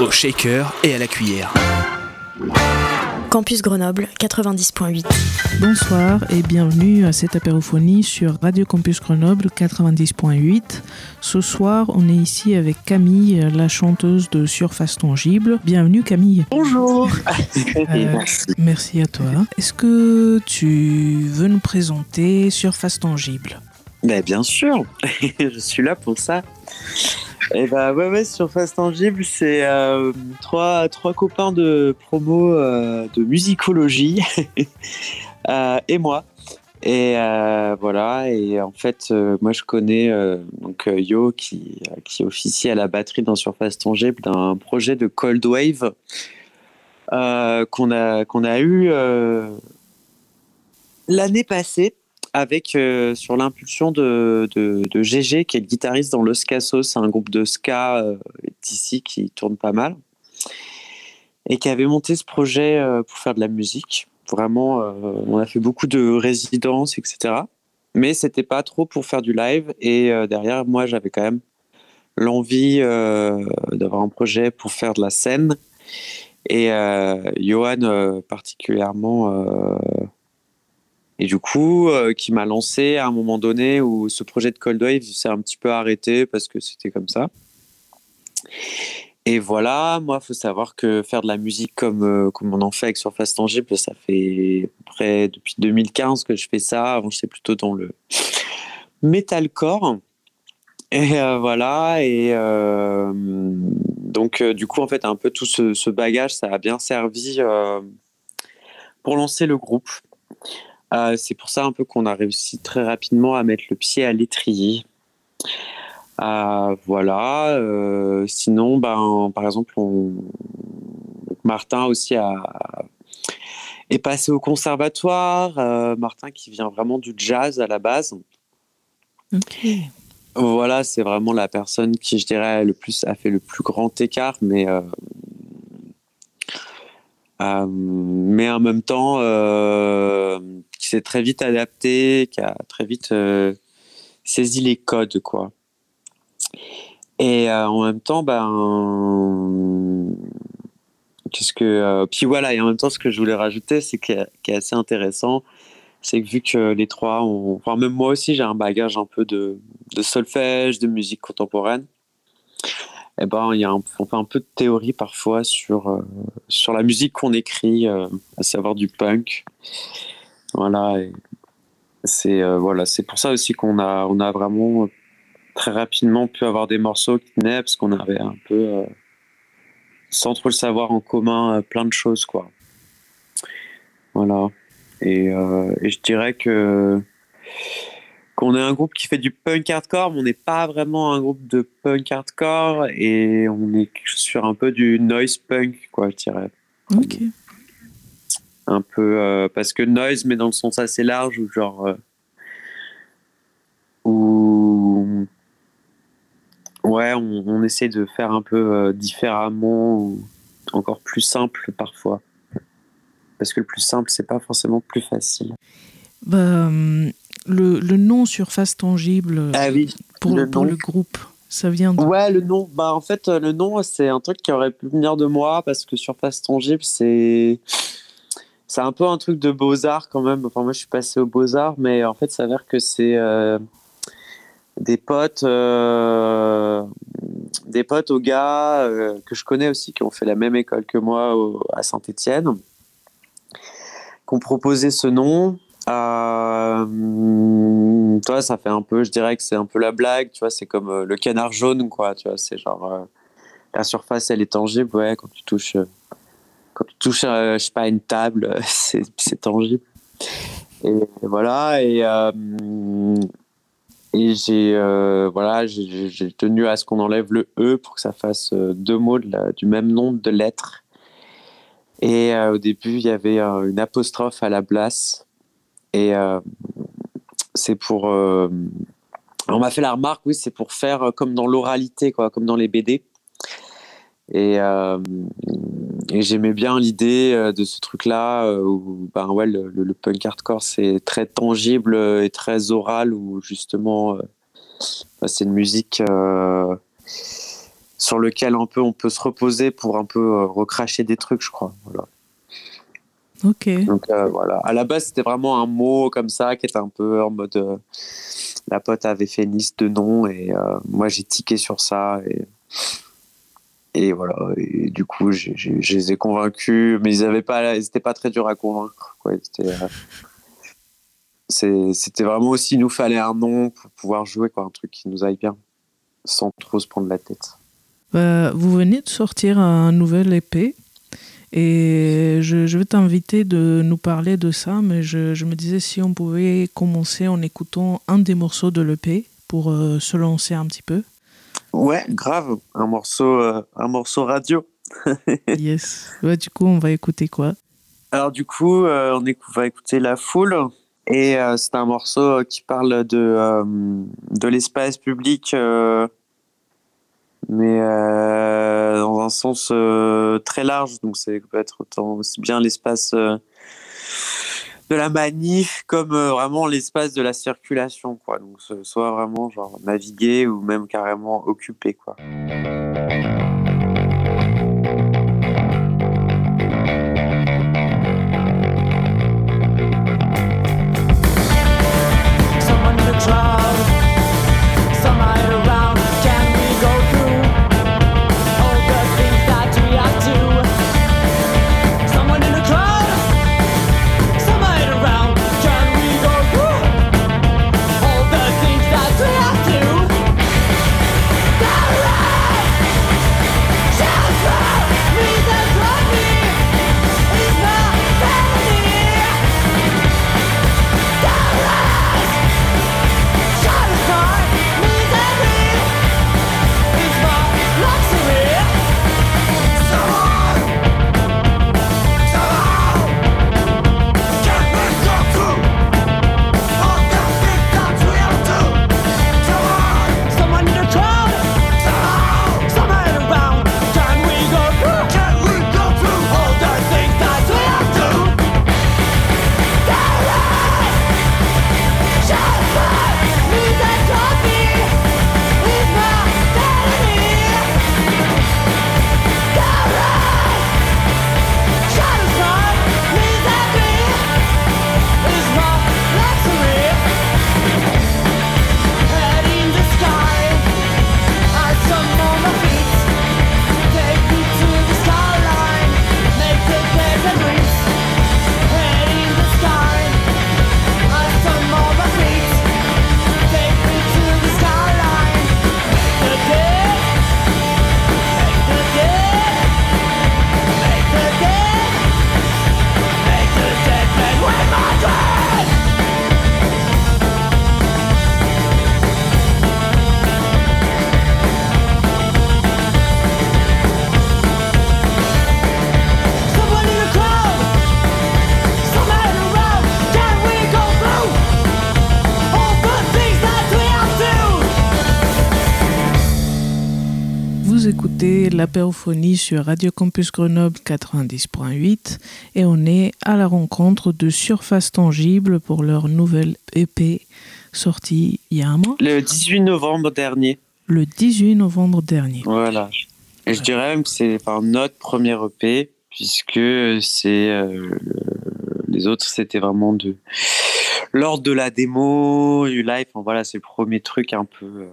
Au shaker et à la cuillère. Campus Grenoble 90.8. Bonsoir et bienvenue à cette apérophonie sur Radio Campus Grenoble 90.8. Ce soir, on est ici avec Camille, la chanteuse de Surface Tangible. Bienvenue Camille. Bonjour. Euh, merci à toi. Est-ce que tu veux nous présenter Surface Tangible? Ben, bien sûr, je suis là pour ça. Et bah ouais, ouais, Surface Tangible, c'est euh, trois, trois copains de promo euh, de musicologie euh, et moi. Et voilà, et en fait, moi je connais donc Yo qui, qui officie à la batterie dans Surface Tangible d'un projet de Cold Wave qu'on a, qu'on a eu l'année passée avec euh, sur l'impulsion de, de, GG qui est le guitariste dans Los Cassos, c'est un groupe de ska euh, d'ici qui tourne pas mal et qui avait monté ce projet euh, pour faire de la musique. Vraiment, euh, on a fait beaucoup de résidences, etc. Mais c'était pas trop pour faire du live et derrière moi j'avais quand même l'envie d'avoir un projet pour faire de la scène et Johan particulièrement et du coup, euh, qui m'a lancé à un moment donné où ce projet de Cold Wave s'est un petit peu arrêté parce que c'était comme ça. Et voilà, moi, il faut savoir que faire de la musique comme, euh, comme on en fait avec Surface Tangible, ça fait près depuis 2015 que je fais ça. Avant, j'étais plutôt dans le metalcore. Et euh, voilà, et donc du coup, en fait, un peu tout ce, bagage, ça a bien servi pour lancer le groupe. Euh, c'est pour ça un peu qu'on a réussi très rapidement à mettre le pied à l'étrier. Euh, voilà. euh, sinon, ben, par exemple, on... Martin aussi a... est passé au conservatoire. Martin qui vient vraiment du jazz à la base. Ok. Voilà, c'est vraiment la personne qui, je dirais, le plus a fait le plus grand écart, mais euh, mais en même temps, euh, qui s'est très vite adapté, qui a très vite euh, saisi les codes, quoi. Et en même temps, ben, qu'est-ce que, puis voilà, et en même temps, ce que je voulais rajouter, c'est qui assez intéressant, c'est que vu que les trois, ont, enfin même moi aussi, j'ai un bagage un peu de solfège, de musique contemporaine. Et ben, y a un, on fait un peu de théorie parfois sur euh, sur la musique qu'on écrit, euh, à savoir du punk. Voilà. C'est euh, voilà, c'est pour ça aussi qu'on a on a vraiment très rapidement pu avoir des morceaux qui tenaient parce qu'on avait un peu sans trop le savoir en commun plein de choses quoi. Voilà. Et, et je dirais que qu'on est un groupe qui fait du punk hardcore, mais on n'est pas vraiment un groupe de punk hardcore et on est sur un peu du noise punk, quoi, je dirais. Ok. Un peu euh, parce que noise, mais dans le sens assez large, ou genre euh, où ouais, on, on essaie de faire un peu euh, différemment ou encore plus simple parfois. Parce que le plus simple, c'est pas forcément plus facile. Bah, hum, le, le nom Surface Tangible Ah oui, pour, le pour le groupe, ça vient de... Ouais, le nom. Bah, en fait, euh, le nom, c'est un truc qui aurait pu venir de moi parce que Surface Tangible, c'est. C'est un peu un truc de beaux-arts quand même. Enfin, moi, je suis passé aux beaux-arts, mais en fait, ça s'avère que c'est euh, des potes. euh, Des potes aux gars euh, que je connais aussi qui ont fait la même école que moi au- à Saint-Etienne, qui ont proposé ce nom. Euh, toi, ça fait un peu, je dirais que c'est un peu la blague, tu vois, c'est comme euh, le canard jaune, quoi, tu vois, c'est genre euh, la surface, elle est tangible, ouais, quand tu touches, euh, quand tu touches, je sais pas, une table, c'est tangible. Et voilà, et, Et j'ai voilà, j'ai tenu à ce qu'on enlève le E pour que ça fasse deux mots du même nombre de lettres. Et au début, il y avait une apostrophe à la place. Et c'est pour. on m'a fait la remarque, oui, c'est pour faire comme dans l'oralité, quoi, comme dans les BD. Et, j'aimais bien l'idée euh, de ce truc-là euh, où ben ouais, le, punk hardcore c'est très tangible et très oral où justement euh, ben, c'est une musique sur lequel un peu on peut se reposer pour un peu recracher des trucs, je crois. Voilà. Ok. Donc voilà. À la base, c'était vraiment un mot comme ça qui était un peu en mode. la pote avait fait une liste de noms et moi j'ai tiqué sur ça et et voilà, et du coup, je les ai convaincus, mais ils n'étaient pas, pas très durs à convaincre. Euh, c'était vraiment aussi, il nous fallait un nom pour pouvoir jouer, quoi, un truc qui nous aille bien, sans trop se prendre la tête. Bah, vous venez de sortir un nouvel épée. Et je, je vais t'inviter de nous parler de ça, mais je, je, me disais si on pouvait commencer en écoutant un des morceaux de l'EP pour euh, se lancer un petit peu. Ouais, grave, un morceau, euh, un morceau radio. yes. Ouais, du coup, on va écouter quoi? Alors du coup, euh, on, va écouter La Foule. Et c'est un morceau qui parle de, de l'espace public, mais dans un sens très large. Donc, ça peut être autant aussi bien l'espace de la manif comme euh, vraiment l'espace de la circulation, quoi. Donc, soit vraiment genre naviguer ou même carrément occupé, quoi. L'apérophonie sur Radio Campus Grenoble 90.8 et on est à la rencontre de Surface Tangible pour leur nouvelle EP sortie il y a un mois. Le 18 novembre dernier. Le 18 novembre dernier. Voilà. Et je dirais même que c'est notre premier EP puisque c'est euh, les autres c'était vraiment de lors de la démo du live. voilà, c'est le premier truc un peu. Euh,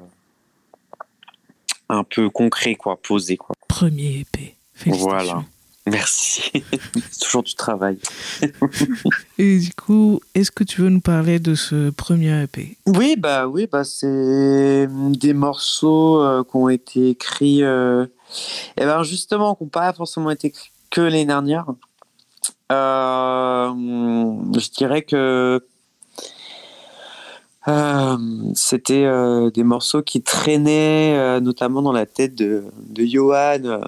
un peu concret, quoi, posé, quoi. Premier épée. Voilà. Merci. C'est toujours du travail. Et du coup, est-ce que tu veux nous parler de ce premier EP Oui, bah oui, bah c'est des morceaux euh, qui ont été écrits. Euh, et ben justement, qui n'ont pas forcément été écrits que les dernières. Euh, je dirais que c'était des morceaux qui traînaient notamment dans la tête de, de Johan,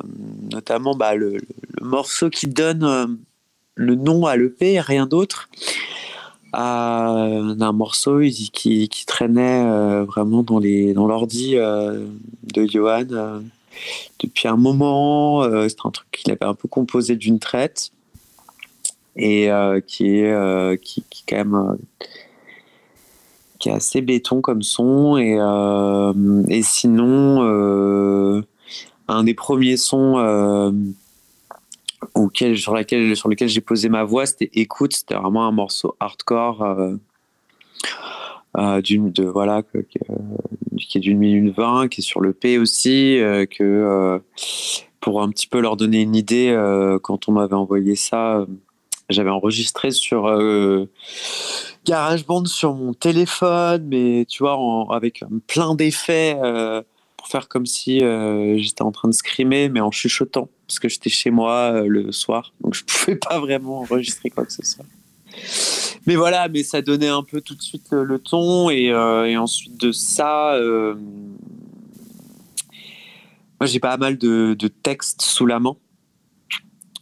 notamment bah, le, morceau qui donne le nom à l'EP, rien d'autre d'un morceau qui, qui traînait euh, vraiment dans les dans l'ordi euh, de Johan euh, depuis un moment. C'était un truc qu'il avait un peu composé d'une traite et qui est qui, qui quand même qui est assez béton comme son et et sinon un des premiers sons auquel, sur, laquelle, sur lequel j'ai posé ma voix, c'était Écoute, c'était vraiment un morceau hardcore euh, euh, d'une, de, voilà, qui est d'une minute vingt, qui est sur le P aussi, euh, que pour un petit peu leur donner une idée, quand on m'avait envoyé ça, j'avais enregistré sur GarageBand sur mon téléphone, mais tu vois, avec plein d'effets pour faire comme si j'étais en train de scrimer, mais en chuchotant parce que j'étais chez moi euh, le soir, donc je pouvais pas vraiment enregistrer quoi que ce soit. Mais voilà, mais ça donnait un peu tout de suite le, ton et, euh, ensuite de ça, euh, moi j'ai pas mal de, textes sous la main.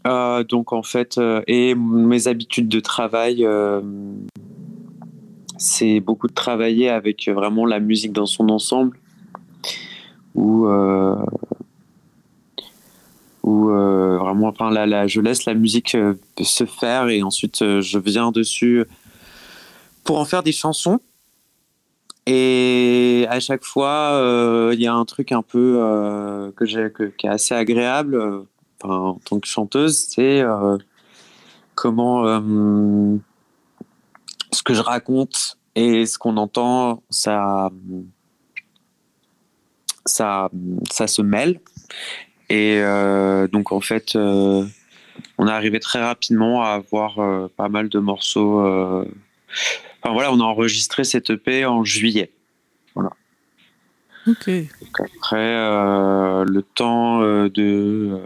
Donc en fait, et mes habitudes de travail, c'est beaucoup de travailler avec vraiment la musique dans son ensemble, où euh, vraiment, enfin, là, je laisse la musique euh, se faire et ensuite euh, je viens dessus pour en faire des chansons. Et à chaque fois, il y a un truc un peu que j'ai, qui est assez agréable en tant que chanteuse, c'est comment ce que je raconte et ce qu'on entend, ça, ça, ça se mêle. Et euh, donc en fait, euh, on est arrivé très rapidement à avoir euh, pas mal de morceaux. Enfin voilà, on a enregistré cette EP en juillet. Après, le temps de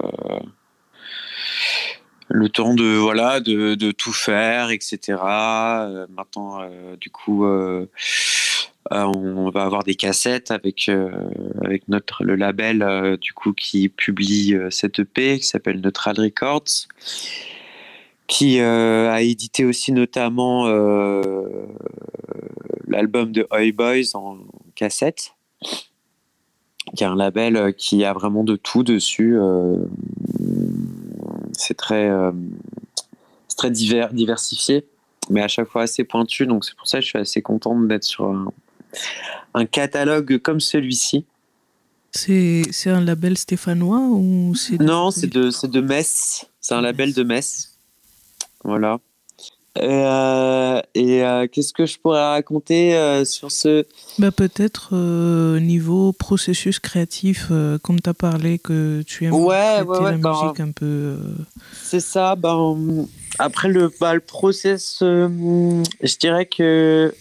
le temps de voilà de, de tout faire etc maintenant du coup euh, on va avoir des cassettes avec euh, notre le label euh, du coup qui publie cette EP qui s'appelle Neutral Records qui a édité aussi notamment l'album de Oi Boys en cassette qui est un label qui a vraiment de tout dessus c'est très très divers, diversifié mais à chaque fois assez pointu donc c'est pour ça que je suis assez contente d'être sur un, un catalogue comme celui-ci. C'est un label stéphanois ou c'est Non, c'est de, de Metz. C'est un label de Metz. Voilà. Euh, et euh, qu'est-ce que je pourrais raconter euh, sur ce? Bah, Peut-être niveau processus créatif, comme tu as parlé que tu aimes ouais, ouais, ouais, la bah, musique un peu. C'est ça. Ben, après le, bah, le process, je dirais que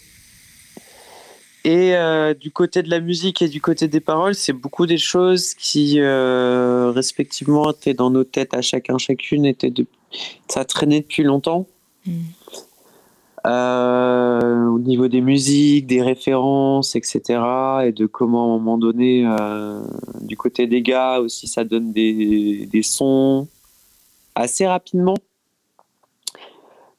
et du côté de la musique et du côté des paroles, c'est beaucoup des choses qui, respectivement, étaient dans nos têtes à chacun, chacune, étaient de... ça traînait depuis longtemps. Euh, au niveau des musiques, des références, etc. Et de comment, à un moment donné, du côté des gars aussi, ça donne des, des sons assez rapidement.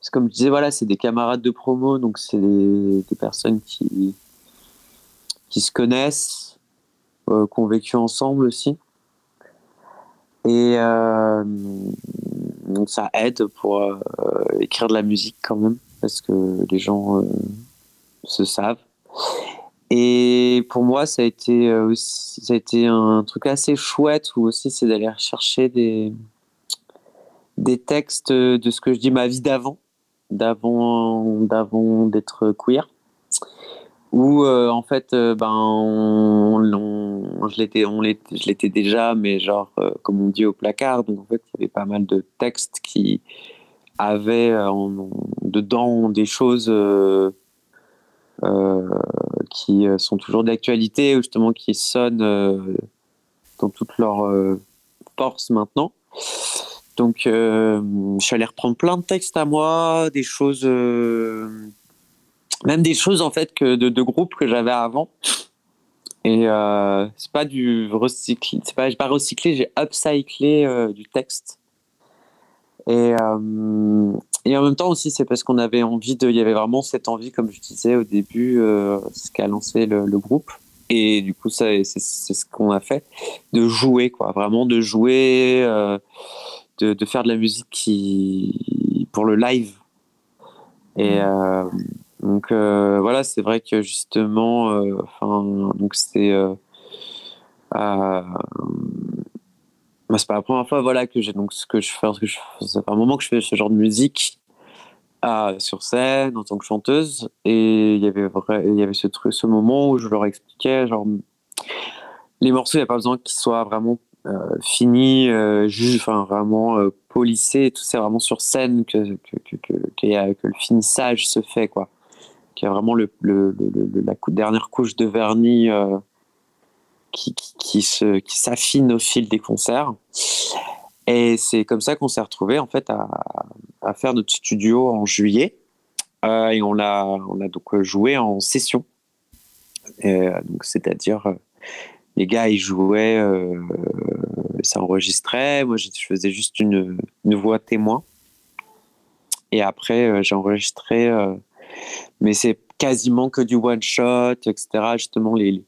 Parce que comme je disais, voilà, c'est des camarades de promo, donc c'est des, personnes qui qui se connaissent, euh, qui ont vécu ensemble aussi. Et euh, donc ça aide pour euh, écrire de la musique quand même, parce que les gens se savent. Et pour moi, ça a été aussi, ça a été un truc assez chouette où aussi c'est d'aller rechercher des, des textes de ce que je dis ma vie d'avant, d'avant, d'avant d'être queer où euh, en fait euh, ben je l'étais on je l'étais déjà mais genre euh, comme on dit au placard donc en fait il y avait pas mal de textes qui avaient dedans des choses qui sont toujours d'actualité justement qui sonnent dans toute leur force maintenant. Donc je suis allé reprendre plein de textes à moi des choses même des choses en fait que de, de groupes que j'avais avant. Et euh, c'est pas du recyclé, c'est pas, j'ai pas recyclé, j'ai upcyclé euh, du texte. Et, euh, et en même temps aussi, c'est parce qu'on avait envie de, il y avait vraiment cette envie, comme je disais au début, euh, ce qu'a lancé le, le, groupe. Et du coup, ça, c'est, c'est ce qu'on a fait, de jouer, quoi, vraiment de jouer, de, de, faire de la musique qui, pour le live. Et donc euh, voilà, c'est vrai que justement, euh, enfin, donc c'est euh, bah, c'est pas la première fois voilà que j'ai donc ce que je fais, ce un moment que je fais ce genre de musique sur scène en tant que chanteuse. Et il y avait il y avait ce truc, ce moment où je leur expliquais genre les morceaux, il n'y a pas besoin qu'ils soient vraiment finis, enfin vraiment euh, polissés, tout. C'est vraiment sur scène que que, que, que, que, le finissage se fait quoi, qu'il y a vraiment la dernière couche de vernis euh, qui, qui, qui, qui s'affine au fil des concerts. Et c'est comme ça qu'on s'est retrouvé en fait à, faire notre studio en juillet. Euh, et on l'a, a donc joué en session. Donc c'est-à-dire euh, les gars ils jouaient, euh, ça enregistrait. Moi je faisais juste une, une voix témoin. Et après euh, j'ai enregistré, euh, mais c'est quasiment que du one shot, etc. Justement les,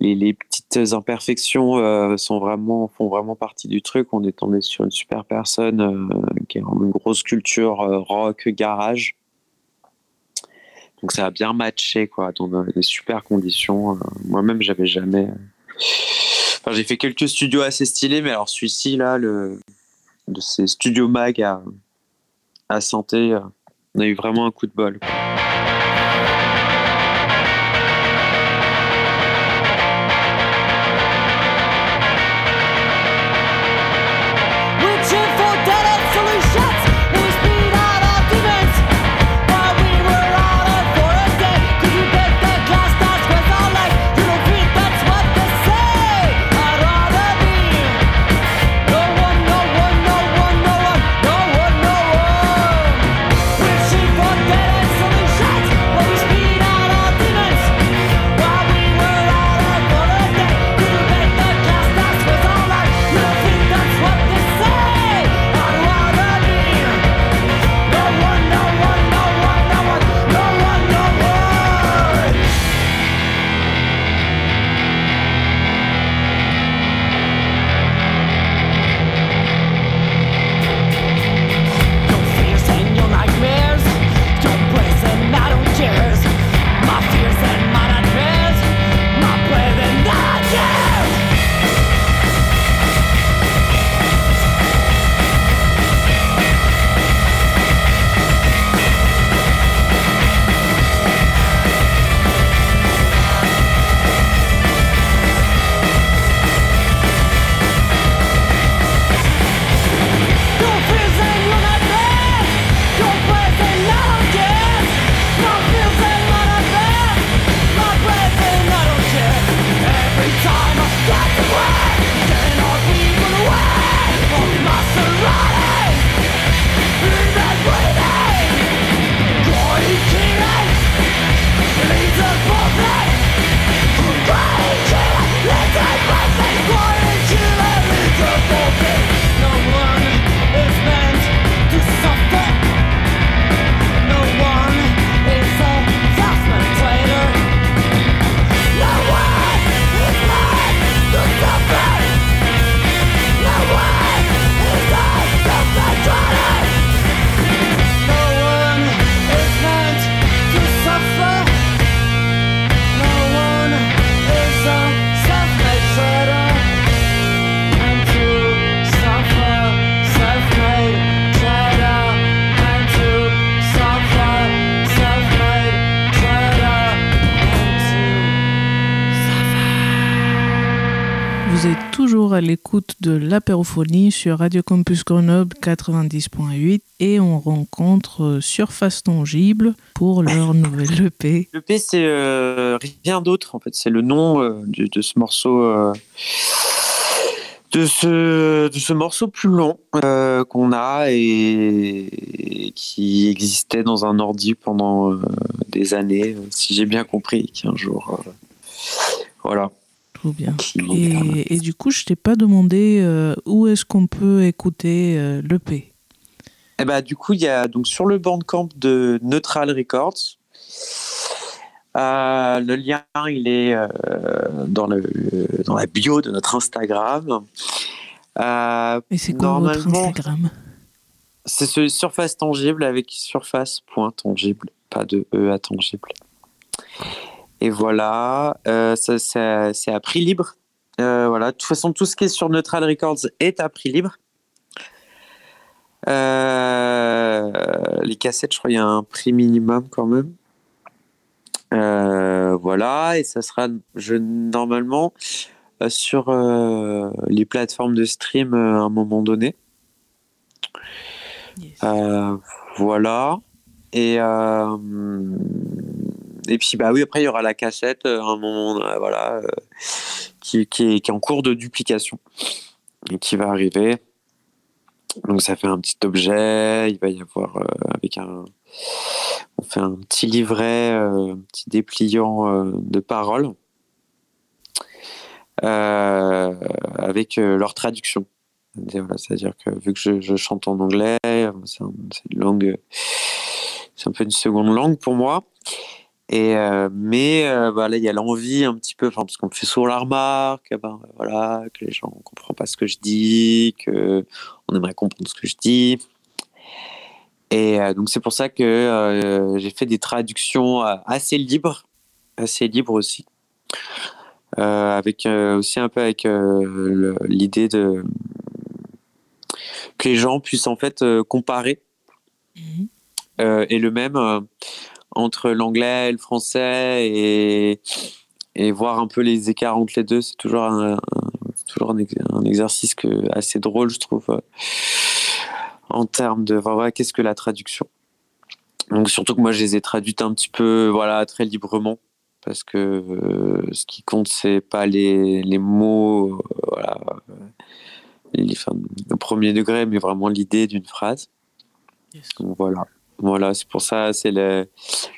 les petites imperfections euh, sont vraiment, font vraiment partie du truc. On est tombé sur une super personne euh, qui a une grosse culture euh, rock, garage. Donc ça a bien matché, quoi, dans des super conditions. Moi-même, j'avais jamais. Enfin, j'ai fait quelques studios assez stylés, mais alors celui-ci, là, le... de ces studios mag à, à santé, on a eu vraiment un coup de bol. À l'écoute de l'apérophonie sur Radio Campus Grenoble 90.8 et on rencontre Surface Tangible pour leur nouvelle EP. L'EP c'est euh, rien d'autre en fait, c'est le nom euh, de, de, ce morceau euh, de ce, de ce morceau plus long euh, qu'on a et, qui existait dans un ordi pendant euh, des années, si j'ai bien compris, qu'un jour. voilà. Trop bien. Et, et, du coup, je t'ai pas demandé où est-ce qu'on peut écouter l'EP. Eh ben, du coup, il y a donc sur le bandcamp de Neutral Records. Euh, le lien, il est euh, dans, le, dans la bio de notre Instagram. Euh, Et c'est quoi votre Instagram? C'est ce surface tangible avec surface.tangible, pas de E à tangible. Et voilà, c'est à prix libre. voilà, de toute façon, tout ce qui est sur Neutral Records est à prix libre. les cassettes, je crois, il y a un prix minimum quand même. Euh, voilà, et ça sera je, normalement euh, sur euh, les plateformes de stream à un moment donné. voilà. Et, et puis, bah oui, après, il y aura la cassette à un moment, voilà, qui, qui, est, en cours de duplication et qui va arriver. Donc, ça fait un petit objet. Il va y avoir avec un on fait un petit livret, euh, un petit dépliant euh, de paroles euh, avec leur traduction. C'est-à-dire que vu que je, chante en anglais, c'est une langue, c'est un peu une seconde langue pour moi. Et mais bah, là, il y a l'envie un petit peu, parce qu'on me fait souvent la remarque, ben, voilà, que les gens ne comprennent pas ce que je dis, que on aimerait comprendre ce que je dis. Et euh, donc c'est pour ça que euh, j'ai fait des traductions euh, assez libres, assez libres aussi, avec aussi un peu avec l'idée de que les gens puissent en fait comparer mhm. et le même entre l'anglais et le français et, et voir un peu les écarts entre les deux. C'est toujours un, toujours un, exercice que, assez drôle, je trouve en termes de voilà, qu'est-ce que la traduction. Donc surtout que moi je les ai traduites un petit peu voilà très librement parce que euh, ce qui compte c'est pas les, les mots euh, voilà les, au premier degré mais vraiment l'idée d'une phrase. Donc voilà. Voilà, c'est pour ça, c'est le,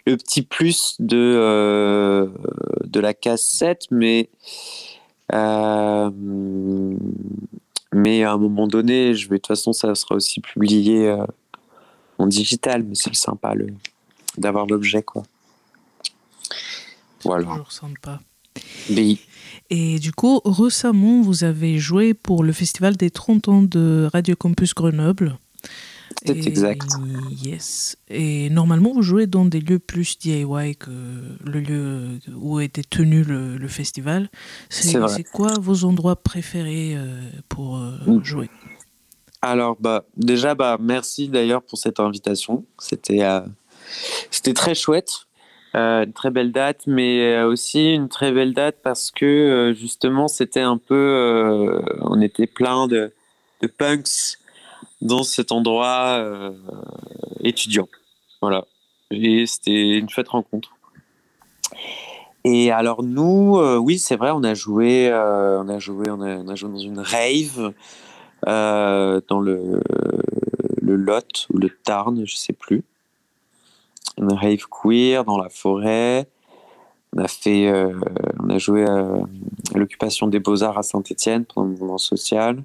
le, petit plus de, euh, de la cassette, mais mais à un moment donné, je vais, de toute façon, ça sera aussi publié euh, en digital, mais c'est sympa le, d'avoir l'objet, quoi. Voilà. Toujours sympa. Et du coup, récemment, vous avez joué pour le festival des 30 ans de Radio Campus Grenoble. C'est exact. Yes. Et normalement, vous jouez dans des lieux plus DIY que le lieu où était tenu le, festival. C'est quoi vos endroits préférés euh, pour euh, mm. jouer? Alors, bah, déjà, bah, merci d'ailleurs pour cette invitation. C'était euh, c'était très chouette. une très belle date, mais aussi une très belle date parce que justement, c'était un peu. on était plein de, de punks dans cet endroit euh, étudiant. Voilà. Et c'était une chouette rencontre. Et alors nous, euh, oui, c'est vrai, on a joué, euh, on a joué, on a, joué dans une rave dans le le Lot ou le Tarn, je sais plus. Une rave queer dans la forêt. On a fait, on a joué à l'occupation des beaux arts à Saint-Étienne pendant le mouvement social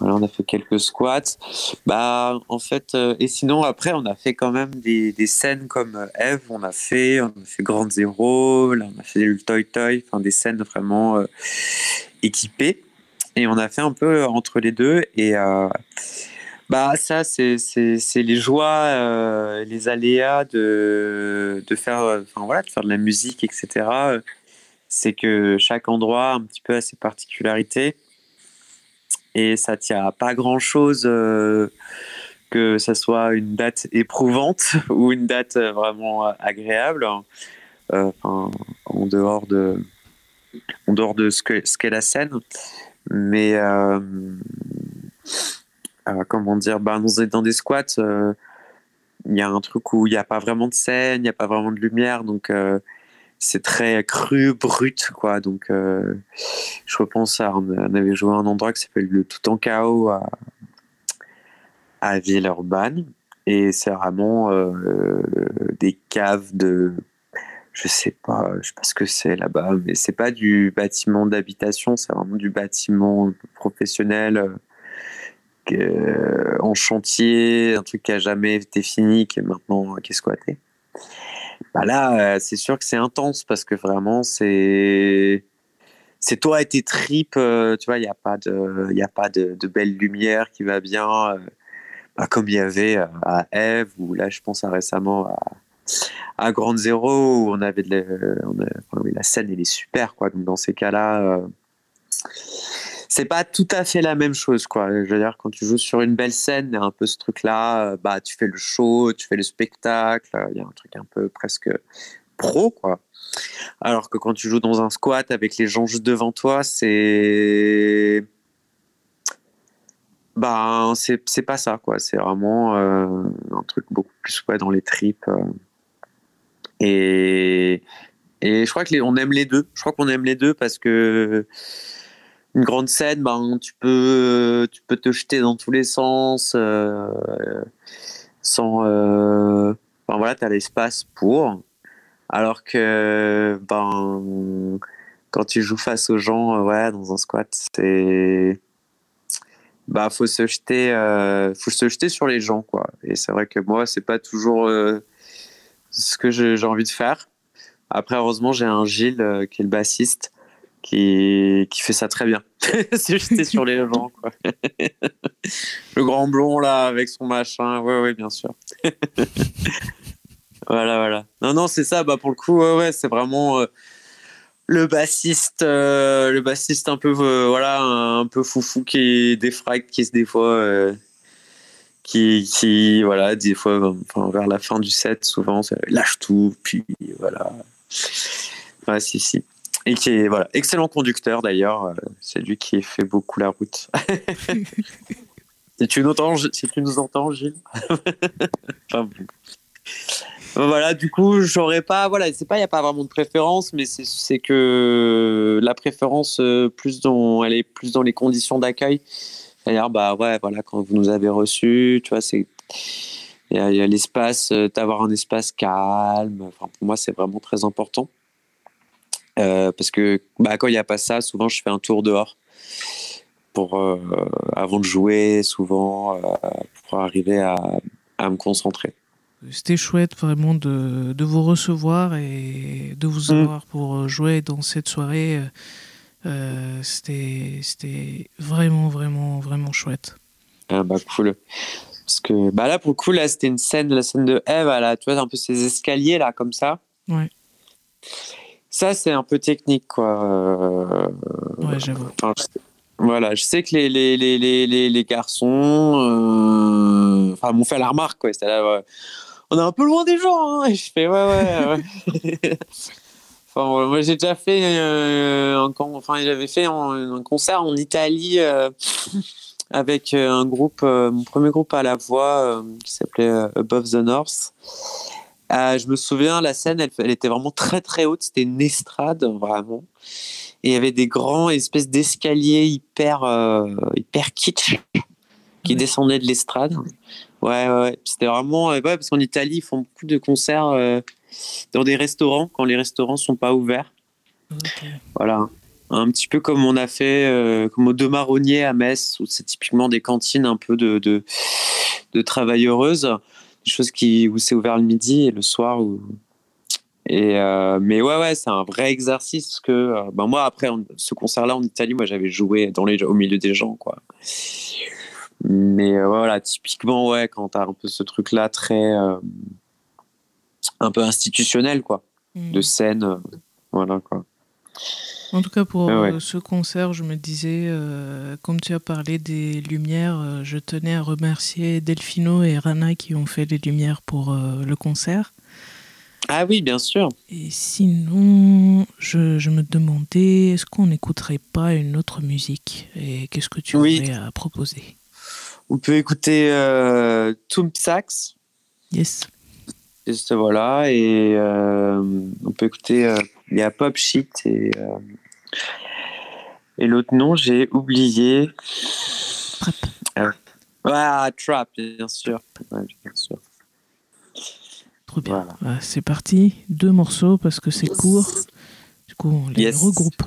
on a fait quelques squats. Bah, en fait, euh, et sinon, après, on a fait quand même des, des scènes comme euh, Eve, on a fait, on a fait Grande Zéro, là, on a fait le Toy Toy, enfin, des scènes vraiment euh, équipées. Et on a fait un peu entre les deux. Et bah, ça, c'est les joies, les aléas de, de faire, enfin, voilà, de faire de la musique, etc. C'est que chaque endroit un petit peu a ses particularités et ça tient à pas grand chose euh, que ça soit une date éprouvante ou une date euh, vraiment euh, agréable. En dehors de en dehors de ce qu'est ce la scène. Mais comment dire ben, dans des squats il y a un truc où il n'y a pas vraiment de scène il n'y a pas vraiment de lumière. Donc c'est très cru, brut, quoi. Donc, euh, je repense à, on avait joué à un endroit qui s'appelle le Tout en Chaos à, à Villeurbanne. Et c'est vraiment euh, des caves de. Je sais pas, je sais pas ce que c'est là-bas, mais c'est pas du bâtiment d'habitation, c'est vraiment du bâtiment professionnel euh, en chantier, un truc qui a jamais été fini, qui est maintenant qui est squatté. Bah là, euh, c'est sûr que c'est intense parce que vraiment, c'est c'est toi et tes tripes. Euh, tu vois, il n'y a pas de, belle lumière qui va bien, euh, bah, comme il y avait à Eve ou là, je pense récemment à, à Grande Zéro où on avait de la, la scène, elle est super quoi. Donc dans ces cas-là c'est pas tout à fait la même chose, quoi. Je veux dire, quand tu joues sur une belle scène, un peu ce truc-là, euh, bah, tu fais le show, tu fais le spectacle, il y a un truc un peu presque pro, quoi. Alors que quand tu joues dans un squat avec les gens juste devant toi, c'est. Bah, c'est pas ça, quoi. C'est vraiment euh, un truc beaucoup plus ouais, dans les tripes. Euh. Et, et je crois que les, on aime les deux. Je crois qu'on aime les deux parce que une grande scène, ben, tu, peux, tu peux te jeter dans tous les sens euh, sans. Euh, voilà, tu as l'espace pour. Alors que ben, quand tu joues face aux gens, euh, ouais, dans un squat, c'est. Bah, faut se jeter, euh, faut se jeter sur les gens, quoi. Et c'est vrai que moi, c'est pas toujours euh, ce que j'ai envie de faire. Après, heureusement, j'ai un Gilles qui est le bassiste qui, qui fait ça très bien. c'est jeter sur les gens, quoi. le grand blond, là, avec son machin. Ouais, ouais, bien sûr. voilà, voilà. Non, non, c'est ça. Bah, pour le coup, ouais, c'est vraiment euh, le bassiste, euh, le bassiste un peu, euh, voilà, un, peu foufou qui défracte, qui se des fois. Qui, qui, voilà, des fois, vers la fin du set, souvent, lâche tout, puis voilà. Ouais, si, si. Et qui est voilà, excellent conducteur d'ailleurs. C'est lui qui fait beaucoup la route. si, tu nous entends, si tu nous entends, Gilles. enfin, bon. Voilà, du coup, j'aurais pas, voilà, c'est pas, il n'y a pas vraiment de préférence, mais c'est que la préférence, plus dans, elle est plus dans les conditions d'accueil. C'est-à-dire, bah ouais, voilà, quand vous nous avez reçus, tu vois, c'est, il y a, a l'espace, d'avoir un espace calme. Enfin, pour moi, c'est vraiment très important. Euh, parce que bah, quand il n'y a pas ça, souvent je fais un tour dehors pour, euh, avant de jouer, souvent, euh, pour arriver à, à me concentrer. C'était chouette vraiment de, de, vous recevoir et de vous avoir mmh. pour jouer dans cette soirée. C'était vraiment, vraiment, vraiment chouette. Ah bah cool. Parce que bah là, pour le coup, là, c'était une scène, la scène de Eve, là, tu vois, un peu ces escaliers, là, comme ça. Ouais. Ça, c'est un peu technique, quoi. Euh, ouais, j'avoue. Enfin, voilà, je sais que les, les, les, les, les garçons euh, enfin, m'ont fait la remarque, quoi. Là, ouais. On est un peu loin des gens, hein. Et je fais, ouais, ouais. ouais. enfin, moi, j'ai déjà fait euh, un, enfin, j'avais fait un, un, concert en Italie euh, avec un groupe, mon premier groupe à la voix qui s'appelait Above the North. Euh, je me souviens, la scène, elle, elle, était vraiment très très haute. C'était une estrade, vraiment. Et il y avait des grands espèces d'escaliers hyper, euh, hyper kitsch qui ouais. descendaient de l'estrade. Ouais, ouais. C'était vraiment. Ouais, parce qu'en Italie, ils font beaucoup de concerts euh, dans des restaurants quand les restaurants sont pas ouverts. Okay. Voilà. Un petit peu comme on a fait, euh, comme au Deux Marronniers à Metz, où c'est typiquement des cantines un peu de, de, de travailleuses chose qui où c'est ouvert le midi et le soir où et euh, mais ouais ouais c'est un vrai exercice que ben moi après on, ce concert là en Italie moi j'avais joué dans les au milieu des gens quoi mais euh, voilà typiquement ouais quand t'as un peu ce truc là très un peu institutionnel quoi mmh. de scène voilà quoi en tout cas, pour ouais, ouais. ce concert, je me disais, euh, comme tu as parlé des lumières, euh, je tenais à remercier Delfino et Rana qui ont fait les lumières pour euh, le concert. Ah oui, bien sûr. Et sinon, je, je me demandais, est-ce qu'on n'écouterait pas une autre musique? Et qu'est-ce que tu oui. aurais à proposer? On peut écouter euh, Sax. Yes. voilà, et on peut écouter. Il y a Pop Shit et et l'autre nom, j'ai oublié. Trap. Ah, Trap, bien sûr. bien sûr. Trop bien. c'est parti. Deux morceaux parce que c'est court. Du coup, on les regroupe.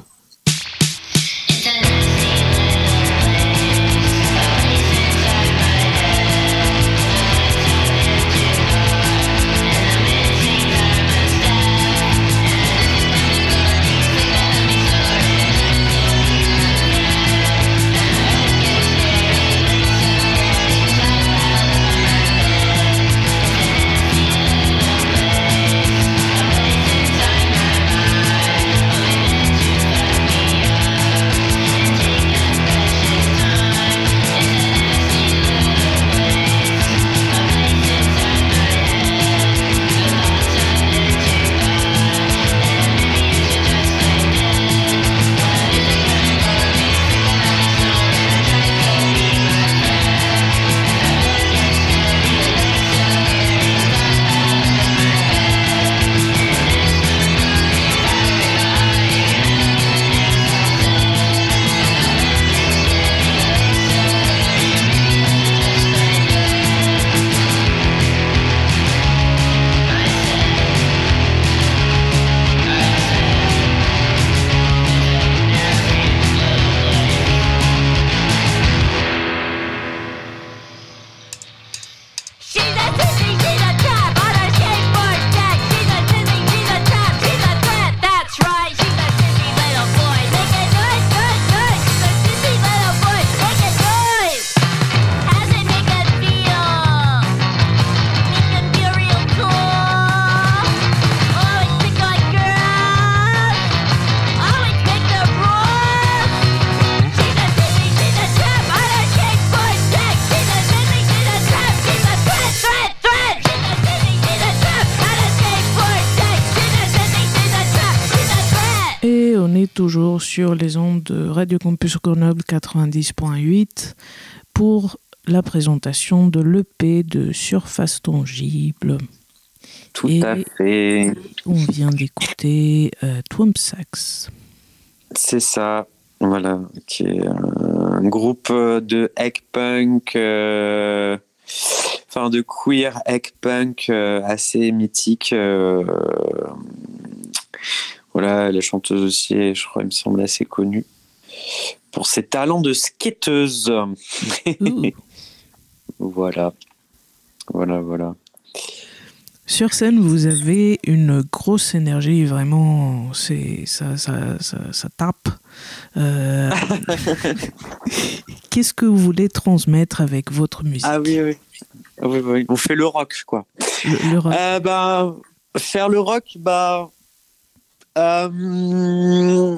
Sur les ondes de Radio Campus Grenoble 90.8 pour la présentation de l'EP de Surface Tangible. Tout à fait. On vient d'écouter euh, Sax. C'est ça, voilà, qui est un groupe de punk, euh, enfin de queer egg punk euh, assez mythique. Voilà, la chanteuse aussi, je crois, il me semble assez connue pour ses talents de skateuse. voilà. Voilà, voilà. Sur scène, vous avez une grosse énergie, vraiment, c'est ça, ça, ça, tape. Euh, qu'est-ce que vous voulez transmettre avec votre musique? Ah oui, oui. oui, oui. On fait le rock, quoi. Le, le rock. Euh, bah, faire le rock, bah, euh,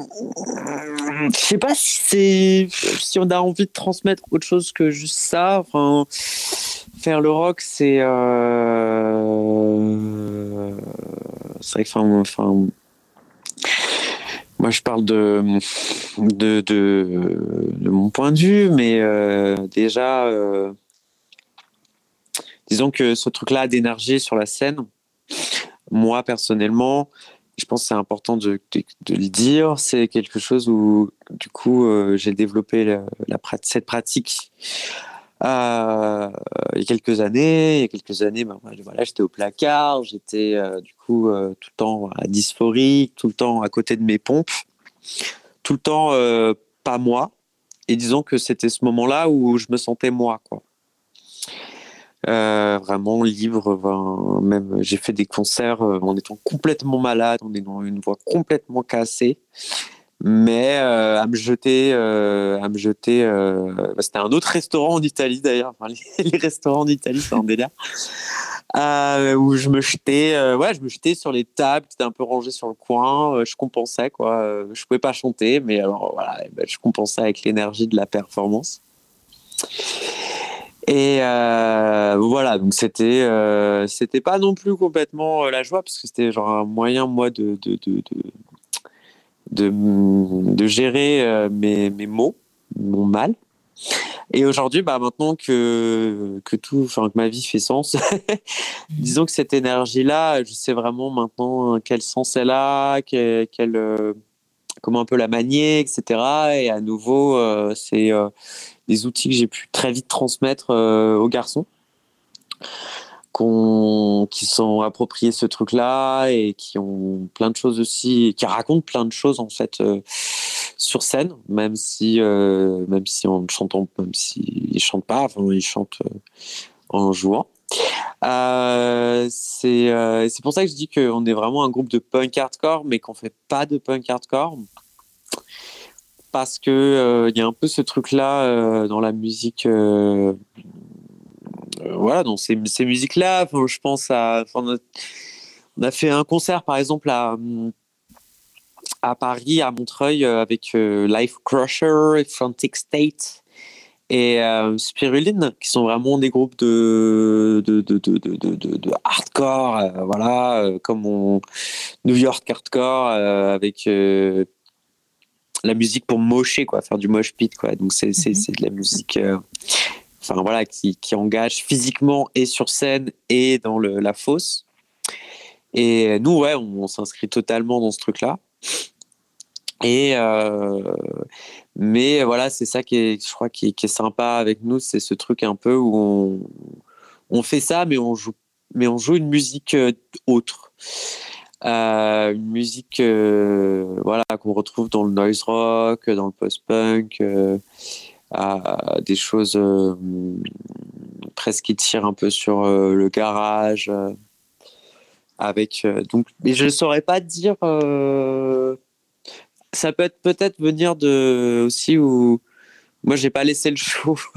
je sais pas si c'est on a envie de transmettre autre chose que juste ça. Faire le rock, c'est euh... c'est vrai que enfin, moi je parle de mon point de vue, mais euh, déjà euh, disons que ce truc-là d'énergie sur la scène, moi personnellement, je pense que c'est important de, le dire. C'est quelque chose où, du coup, euh, j'ai développé cette pratique euh, il y a quelques années. Il y a quelques années, ben, voilà, j'étais au placard, j'étais euh, du coup tout le temps à dysphorique, tout le temps à côté de mes pompes, tout le temps pas moi. Et disons que c'était ce moment-là où je me sentais moi, quoi. Euh, vraiment libre. même j'ai fait des concerts euh, en étant complètement malade, en ayant une voix complètement cassée, mais euh, à me jeter, à me jeter. Bah, c'était un autre restaurant en Italie d'ailleurs. les, restaurants en Italie, c'est un délire. où je me jetais, ouais, je me jetais sur les tables, qui étaient un peu rangées sur le coin. je compensais quoi. je pouvais pas chanter, mais alors voilà, bah, je compensais avec l'énergie de la performance. Et euh, voilà, donc c'était euh, c'était pas non plus complètement euh, la joie parce que c'était genre un moyen moi de de de de, de, gérer mes, mes mots, mon mal. Et aujourd'hui, bah, maintenant que, que tout, enfin, que ma vie fait sens, disons que cette énergie-là, je sais vraiment maintenant quel sens elle a, quel, quel comment un peu la manier, etc. Et à nouveau, c'est des outils que j'ai pu très vite transmettre euh, aux garçons qui sont appropriés ce truc-là et qui ont plein de choses aussi, qui racontent plein de choses en fait sur scène, même si même si même s'ils chantent pas, ils chantent en jouant. Euh, euh, c'est pour ça que je dis qu'on est vraiment un groupe de punk hardcore, mais qu'on fait pas de punk hardcore. Parce que euh, il y a un peu ce truc-là dans la musique. voilà, dans ces, ces musiques-là. je pense à. On a, fait un concert, par exemple, à Paris, à Montreuil, avec Life Crusher Frantic State et euh, Spiruline, qui sont vraiment des groupes de, hardcore, euh, voilà, euh, comme New York hardcore, avec la musique pour mocher, quoi, faire du mosh pit, quoi. Donc c'est c'est mhm. de la musique, enfin voilà, qui, qui, engage physiquement et sur scène et dans le, la fosse. Et nous, ouais, on, on s'inscrit totalement dans ce truc-là. Et mais voilà, c'est ça qui est, je crois, qui est, sympa avec nous, c'est ce truc un peu où on, on, fait ça, mais on joue, mais on joue une musique euh, autre. Euh, une musique euh, voilà qu'on retrouve dans le noise rock, dans le post-punk, des choses presque qui tirent un peu sur le garage. avec donc, mais je ne saurais pas dire ça peut être peut-être venir de aussi où moi j'ai pas laissé le show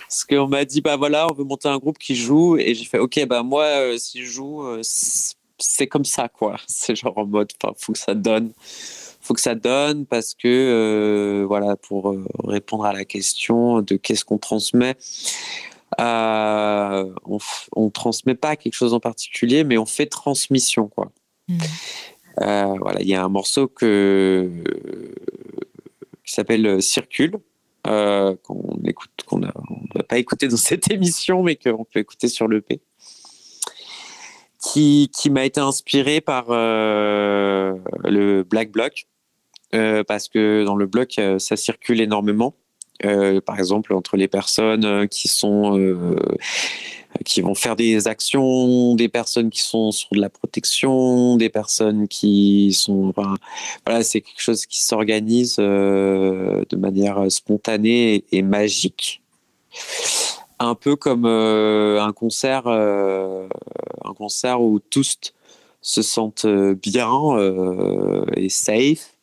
parce qu'on m'a dit bah voilà on veut monter un groupe qui joue et j'ai fait ok bah moi euh, si je joue euh, c'est comme ça quoi. C'est genre en mode faut que ça donne faut que ça donne parce que euh, voilà pour répondre à la question de qu'est-ce qu'on transmet on, on transmet pas quelque chose en particulier mais on fait transmission quoi. Mmh. Euh, voilà, il y a un morceau que, qui s'appelle euh, Circule, euh, qu'on écoute, qu'on ne va pas écouter dans cette émission, mais qu'on peut écouter sur l'EP, qui, qui m'a été inspiré par le Black Bloc, parce que dans le bloc, ça circule énormément. par exemple, entre les personnes qui sont qui vont faire des actions, des personnes qui sont sur de la protection, des personnes qui sont, voilà, c'est quelque chose qui s'organise euh, de manière spontanée et, magique, un peu comme euh, un concert, euh, un concert où tous se sentent bien et safe.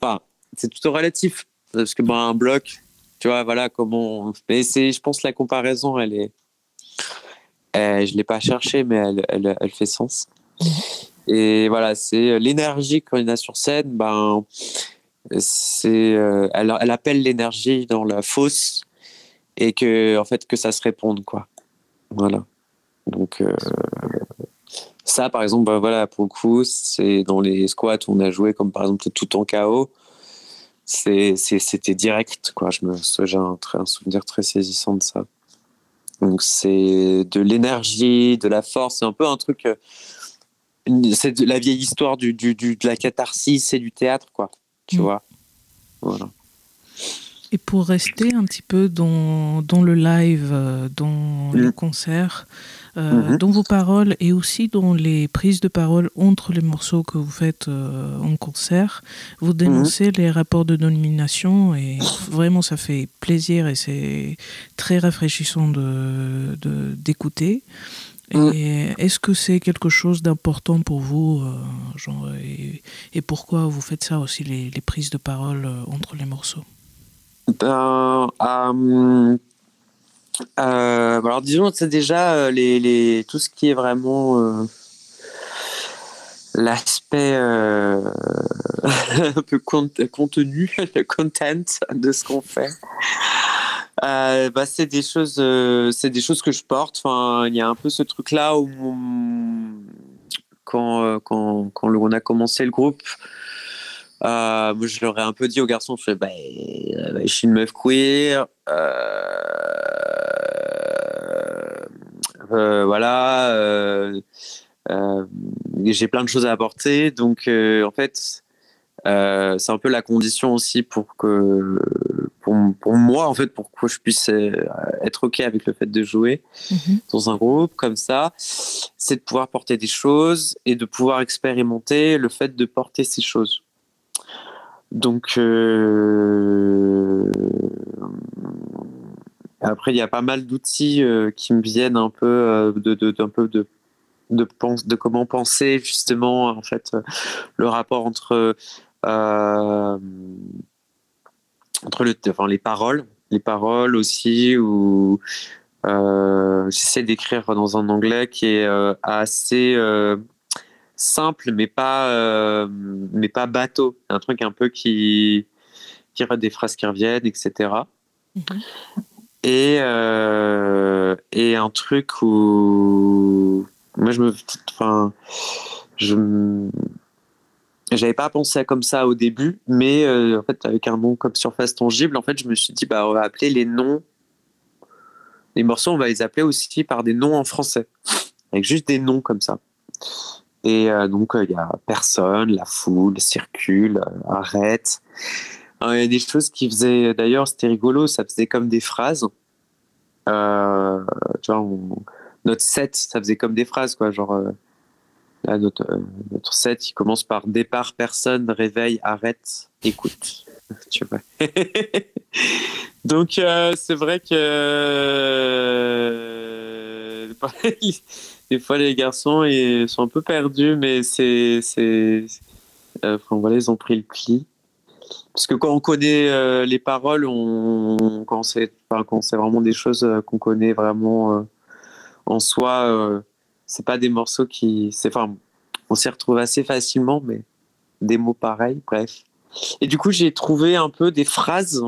Enfin, c'est tout relatif parce que ben, un bloc, tu vois, voilà comment. Mais c'est, je pense, la comparaison, elle est euh, je ne l'ai pas cherché, mais elle, elle, fait sens. Et voilà, c'est euh, l'énergie qu'on a sur scène, ben, c'est, euh, elle, appelle l'énergie dans la fosse et que, en fait, que ça se réponde, quoi. Voilà. Donc, ça, par exemple, ben, voilà, pour le coup, c'est dans les squats où on a joué, comme par exemple tout en chaos. C'était direct, quoi. Je me, j'ai un, un souvenir très saisissant de ça. Donc c'est de l'énergie, de la force, c'est un peu un truc. Euh, c'est de la vieille histoire du, du, du, de la catharsis et du théâtre, quoi. Tu mm. vois Voilà. Et pour rester un petit peu dans, dans le live, euh, dans le mm. concert, euh, mm-hmm. dans vos paroles et aussi dans les prises de parole entre les morceaux que vous faites euh, en concert, vous dénoncez mm-hmm. les rapports de domination et vraiment ça fait plaisir et c'est très rafraîchissant de, d'écouter. Mm. est-ce que c'est quelque chose d'important pour vous genre, et, et, pourquoi vous faites ça aussi, les, les prises de parole entre les morceaux? Ben, euh, euh, alors disons c'est déjà euh, les, les, tout ce qui est vraiment l'aspect un peu contenu, le content de ce qu'on fait. bah, c'est des choses, c'est des choses que je porte. Enfin, il y a un peu ce truc là où quand, quand, quand on a commencé le groupe, moi, je leur ai un peu dit aux garçons, je fais, bah, je suis une meuf queer. voilà. j'ai plein de choses à apporter. Donc, en fait, c'est un peu la condition aussi pour que pour, moi, en fait, pour que je puisse euh, être OK avec le fait de jouer mhm. dans un groupe comme ça, c'est de pouvoir porter des choses et de pouvoir expérimenter le fait de porter ces choses. Donc, euh, après, il y a pas mal d'outils euh, qui me viennent un peu de, de, peu de, de, de, comment penser justement en fait le rapport entre entre le, enfin, les paroles, les paroles aussi, euh, j'essaie d'écrire dans un anglais qui est euh, assez euh, simple, mais pas, mais pas bateau. Un truc un peu qui, qui des phrases qui reviennent, etc. Et, et un truc où moi je me, enfin, je j'avais pas pensé à comme ça au début, mais euh, en fait, avec un nom comme Surface Tangible, en fait, je me suis dit, bah, on va appeler les noms, les morceaux, on va les appeler aussi par des noms en français, avec juste des noms comme ça. Et euh, donc, euh, il y a personne, la foule, circule, arrête. Il y a des choses qui faisaient, d'ailleurs, c'était rigolo, ça faisait comme des phrases. tu vois, notre set, ça faisait comme des phrases, quoi, genre notre, euh, notre set, il commence par départ, personne, réveil, arrête, écoute. tu vois. Donc, euh, c'est vrai que euh, des fois, les garçons ils sont un peu perdus, mais c'est. c'est enfin, voilà, ils ont pris le pli. Parce que quand on connaît les paroles, quand c'est enfin, vraiment des choses qu'on connaît vraiment en soi c'est pas des morceaux qui. Enfin, on s'y retrouve assez facilement, mais des mots pareils, bref. Et du coup, j'ai trouvé un peu des phrases,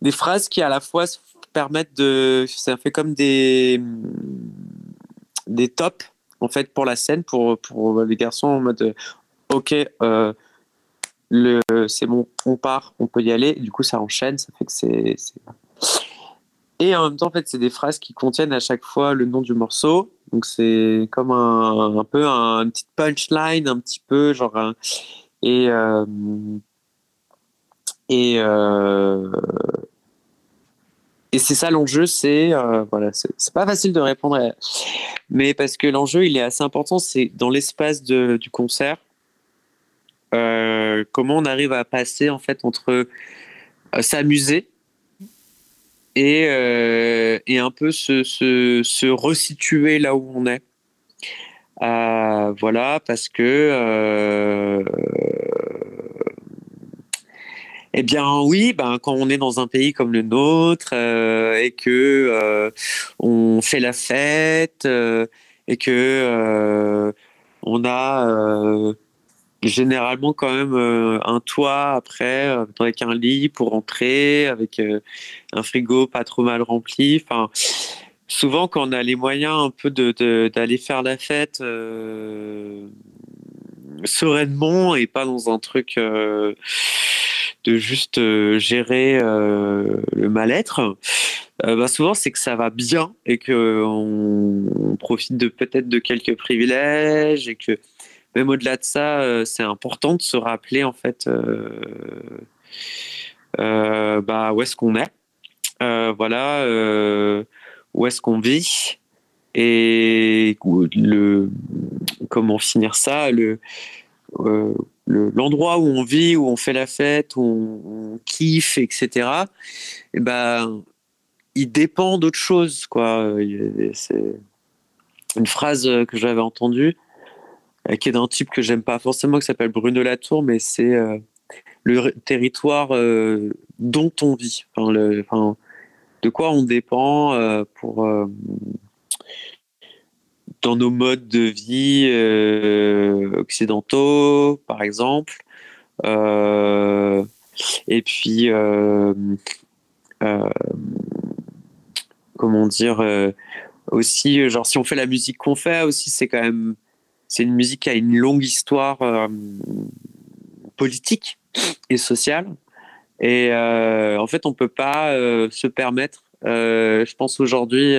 des phrases qui à la fois permettent de. Ça fait comme des. Des tops, en fait, pour la scène, pour, pour les garçons en mode Ok, euh, le, c'est bon, on part, on peut y aller. du coup, ça enchaîne, ça fait que c'est. Et en même temps, en fait, c'est des phrases qui contiennent à chaque fois le nom du morceau donc c'est comme un, un peu un, petite punchline, un petit peu genre et euh, euh, et c'est ça l'enjeu, c'est euh, voilà, c'est pas facile de répondre, mais parce que l'enjeu il est assez important, c'est dans l'espace du concert, comment on arrive à passer en fait entre s'amuser et, euh, et un peu se, se, resituer là où on est. Euh, voilà, parce que euh, eh bien oui, ben quand on est dans un pays comme le nôtre euh, et que euh, on fait la fête euh, et que on a généralement quand même un toit après avec un lit pour entrer avec un frigo pas trop mal rempli. Enfin souvent quand on a les moyens un peu de d'aller faire la fête sereinement et pas dans un truc juste gérer le mal-être bah souvent c'est que ça va bien et que on profite de peut-être de quelques privilèges et que même au-delà de ça, euh, c'est important de se rappeler en fait euh, euh, bah, où est-ce qu'on est, voilà, où est-ce qu'on vit et le comment finir ça le l'endroit où on vit, où on fait la fête, où on, kiffe, etc. Et ben, il dépend d'autre chose, quoi. C'est une phrase que j'avais entendue. Euh, qui est d'un type que j'aime pas forcément, qui s'appelle Bruno Latour, mais c'est euh, le territoire euh, dont on vit, enfin, le, enfin, de quoi on dépend pour dans nos modes de vie occidentaux, par exemple. et puis, comment dire, aussi, genre, si on fait la musique qu'on fait, aussi, c'est quand même c'est une musique qui a une longue histoire, euh, politique et sociale. Et en fait, on peut pas se permettre, je pense aujourd'hui,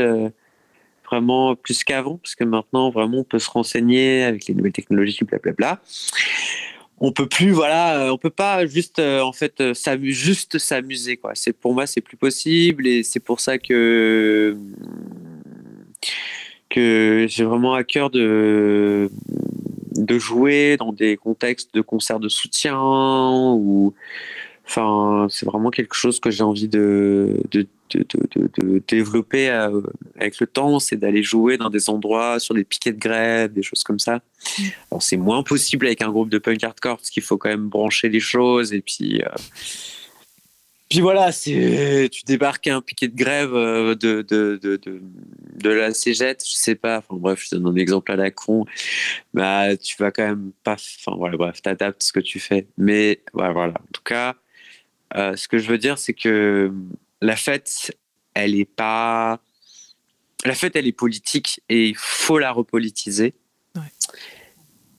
vraiment plus qu'avant, parce que maintenant, vraiment, on peut se renseigner avec les nouvelles technologies, blablabla. On peut plus, voilà, on peut pas juste, en fait, juste s'amuser, quoi. C'est pour moi, c'est plus possible, et c'est pour ça que que j'ai vraiment à cœur de de jouer dans des contextes de concerts de soutien ou enfin c'est vraiment quelque chose que j'ai envie de de, de, de, développer euh, avec le temps c'est d'aller jouer dans des endroits sur des piquets de grève des choses comme ça. Alors c'est moins possible avec un groupe de punk hardcore parce qu'il faut quand même brancher les choses et puis euh, puis voilà, c'est tu débarques un piquet de grève euh, de, de, de, de, la cégette, je sais pas, enfin bref, je donne un exemple à la con, bah tu vas quand même pas, enfin voilà, bref, t'adaptes ce que tu fais. Mais voilà, en tout cas, euh, ce que je veux dire, c'est que la fête, elle est pas, la fête, elle est politique et il faut la repolitiser.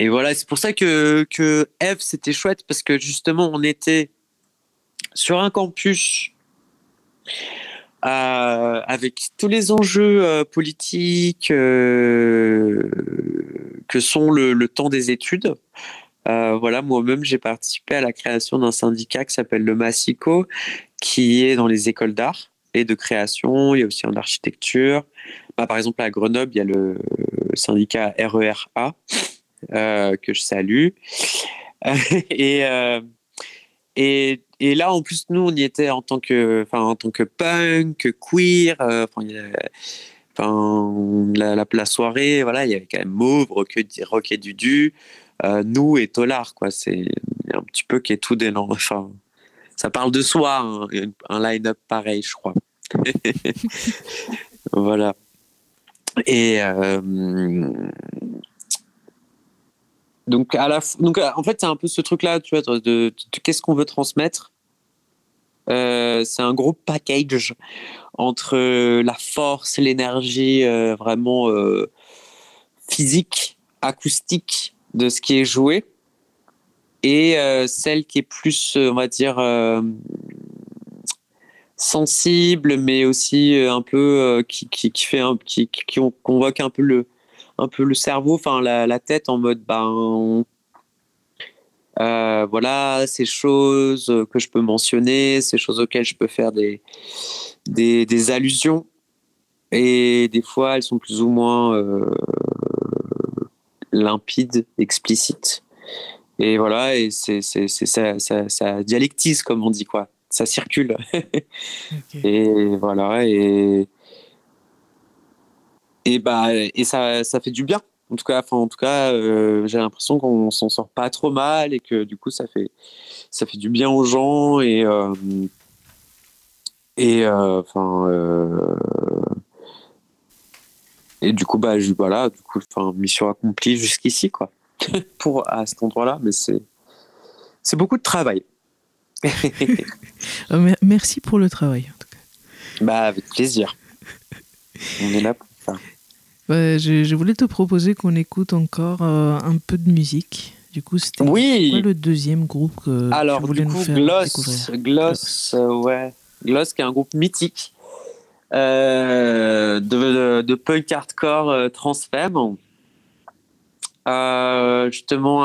Et voilà, c'est pour ça que que Eve, c'était chouette parce que justement, on était sur un campus euh, avec tous les enjeux euh, politiques euh, que sont le, temps des études. Voilà, moi-même, j'ai participé à la création d'un syndicat qui s'appelle le Massico, qui est dans les écoles d'art et de création. Il y a aussi en architecture. Bah, par exemple, à Grenoble, il y a le syndicat RERA que je salue. et, et et là, en plus, nous, on y était en tant que, enfin, en tant que punk, queer. Euh, enfin, la, la, soirée, voilà, il y avait quand même Mauve, Rock et Dudu, euh, nous et Tolar, quoi. C'est un petit peu qui est tout noms. Enfin, ça parle de soi, hein, un line-up pareil, je crois. voilà. Et euh, donc, à la, donc en fait, c'est un peu ce truc-là, tu vois, de, qu'est-ce qu'on veut transmettre. Euh, c'est un gros package entre la force, l'énergie vraiment physique, acoustique de ce qui est joué, et celle qui est plus, on va dire, sensible, mais aussi un peu qui, qui, fait qui, qui convoque un peu le un peu le cerveau, enfin la, tête en mode ben euh, voilà ces choses que je peux mentionner, ces choses auxquelles je peux faire des, des, allusions. Et des fois elles sont plus ou moins limpides, explicites. Et voilà, et c'est, ça, ça, dialectise, comme on dit, quoi. Ça circule. Et voilà, et, et bah et ça, ça fait du bien en tout cas, enfin, en tout cas, euh, j'ai l'impression qu'on s'en sort pas trop mal et que du coup, ça fait, ça fait du bien aux gens et euh, et euh, enfin et du coup, bah, je, voilà, du coup, enfin, mission accomplie jusqu'ici, quoi, pour à cet endroit-là, mais c'est c'est beaucoup de travail. Merci pour le travail, en tout cas. Bah, avec plaisir. On est là pour je, voulais te proposer qu'on écoute encore euh, un peu de musique. Du coup, c'était oui. le deuxième groupe que Alors, tu voulais du coup, nous faire Gloss, Gloss, euh, ouais. Gloss, qui est un groupe mythique euh, de, punk hardcore euh, transfemme. justement,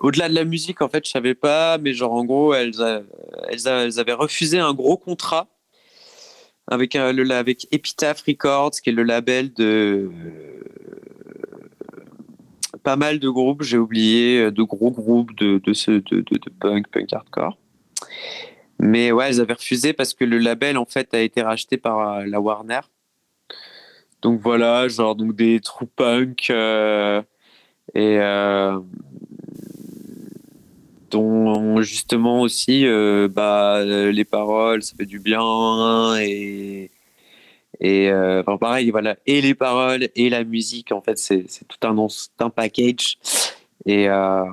au-delà de la musique, en fait, je savais pas, mais genre, en gros, elles, elles, avaient refusé un gros contrat avec, euh, avec Epitaph Records, qui est le label de euh, pas mal de groupes, j'ai oublié, euh, de gros groupes de, de, de, de, punk, punk hardcore. Mais ouais, elles avaient refusé parce que le label, en fait, a été racheté par la Warner. Donc voilà, genre donc des trous punk et dont justement aussi euh, bah, les paroles ça fait du bien et et euh, enfin pareil voilà et les paroles et la musique en fait c'est tout un, un package et, euh,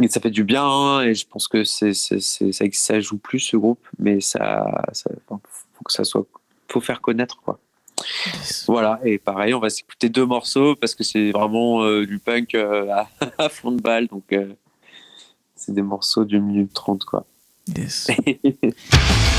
et ça fait du bien et je pense que c'est ça, ça joue plus ce groupe mais ça, ça faut que ça soit faut faire connaître quoi Voilà, et pareil, on va s'écouter deux morceaux parce que c'est vraiment du punk à, à, fond de balle, donc c'est des morceaux d'une minute trente, quoi. Yes.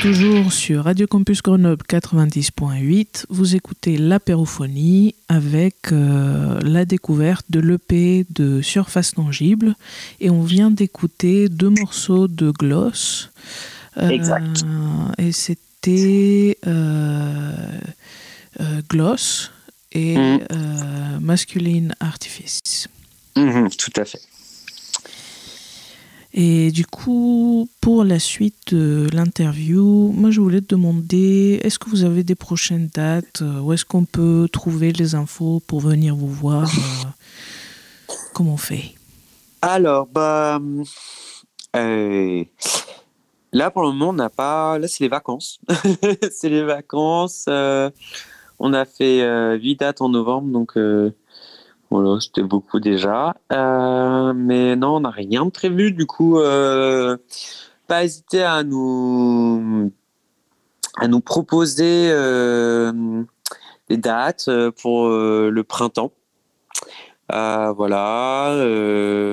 toujours sur Radio Campus Grenoble 90.8. Vous écoutez l'apérophonie avec euh, la découverte de l'EP de Surface Tangible. Et on vient d'écouter deux morceaux de Gloss. Euh, exact. Et c'était euh, Gloss et mm. Masculine Artifice. Mm-hmm, tout à fait. Et du coup, pour la suite de l'interview, moi je voulais te demander, est-ce que vous avez des prochaines dates euh, Où est-ce qu'on peut trouver les infos pour venir vous voir euh, Comment on fait? Alors, bah, euh, là pour le moment, on n'a pas. Là, c'est les vacances. c'est les vacances. on a fait 8 dates en novembre, donc voilà, c'était beaucoup déjà. Euh, mais non, on n'a rien prévu. Du coup, euh, pas hésiter à nous, à nous proposer euh, des dates pour le printemps. voilà.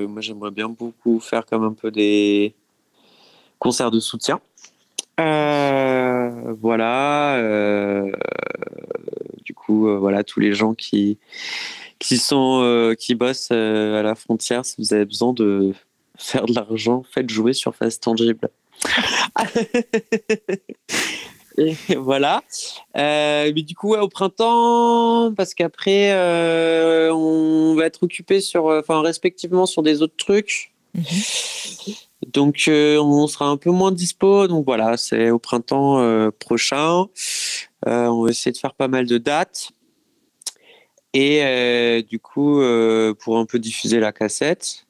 moi, j'aimerais bien beaucoup faire comme un peu des concerts de soutien. voilà. du coup, voilà, tous les gens qui qui sont euh, qui bossent euh, à la frontière. Si vous avez besoin de faire de l'argent, faites jouer sur face tangible. Et voilà. Euh, mais du coup, au printemps, parce qu'après, on va être occupé sur, enfin, respectivement sur des autres trucs. Mhm. Donc, on sera un peu moins dispo. Donc voilà, c'est au printemps prochain. on va essayer de faire pas mal de dates. Et euh, du coup, euh, pour un peu diffuser la cassette,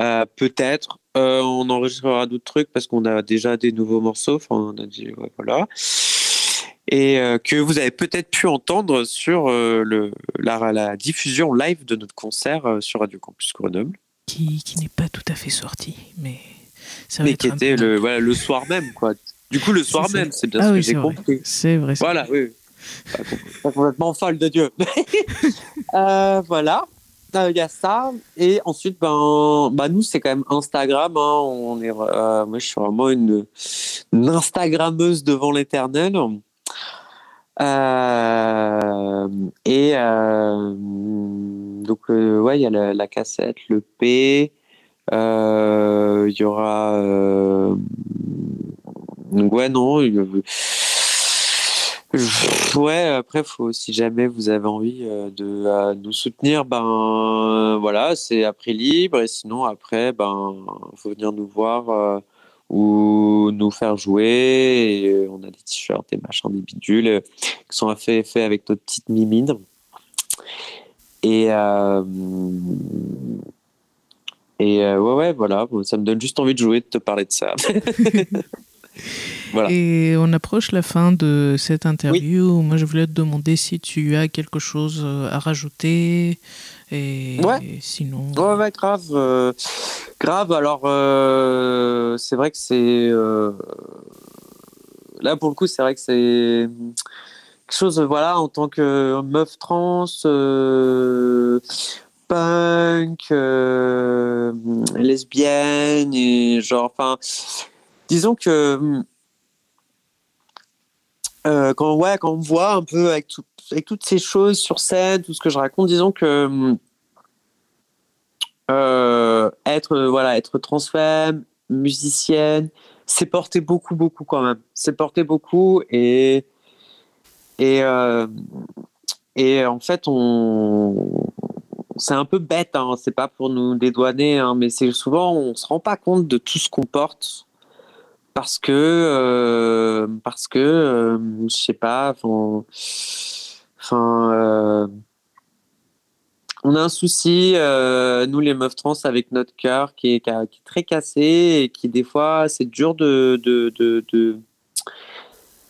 euh, peut-être on enregistrera d'autres trucs parce qu'on a déjà des nouveaux morceaux. Enfin, on a dit, ouais, voilà. Et euh, que vous avez peut-être pu entendre sur euh, le, la, la diffusion live de notre concert euh, sur Radio Campus Grenoble. Qui, qui n'est pas tout à fait sorti, mais ça va Mais être qui un- était le, voilà, le soir même, quoi. Du coup, le soir même, c'est bien Ah ce oui, que c'est j'ai compris. C'est vrai. Voilà, oui. Pas, com- pas complètement folle de Dieu. Euh, voilà. Euh, Il y a ça. Et ensuite, ben, bah nous, c'est quand même Instagram. hein. On est, euh, moi, je suis vraiment une, Instagrammeuse devant l'éternel. Et donc, ouais, il y a la, cassette, le P. Il y aura. ouais, non. Ouais, après, faut, si jamais vous avez envie euh, de euh, nous soutenir, ben voilà, c'est prix libre. Et sinon, après, ben faut venir nous voir euh, ou nous faire jouer. On a des t-shirts, des machins, des bidules qui sont faits faits avec notre petite mimine. Et, et ouais, ouais, voilà, ça me donne juste envie de jouer, de te parler de ça. voilà. Et on approche la fin de cette interview. Moi, je voulais te demander si tu as quelque chose euh, à rajouter. Et Ouais. sinon. Ouais, ouais, grave. euh, grave, alors, euh, c'est vrai que c'est. euh, là, pour le coup, c'est vrai que c'est quelque chose, voilà, en tant que meuf trans, punk, lesbienne, et genre, enfin, disons que. euh, quand, ouais, quand on voit un peu avec, tout- avec toutes ces choses sur scène, tout ce que je raconte, disons que euh, être euh, voilà être transfemme musicienne c'est porté beaucoup beaucoup quand même c'est porté beaucoup et euh, en fait on c'est un peu bête hein, c'est pas pour nous dédouaner hein, mais c'est souvent on se rend pas compte de tout ce qu'on porte parce que euh, parce que euh, je sais pas enfin euh, on a un souci, euh, nous les meufs trans, avec notre cœur qui est, qui est très cassé et qui des fois c'est dur de, de, de,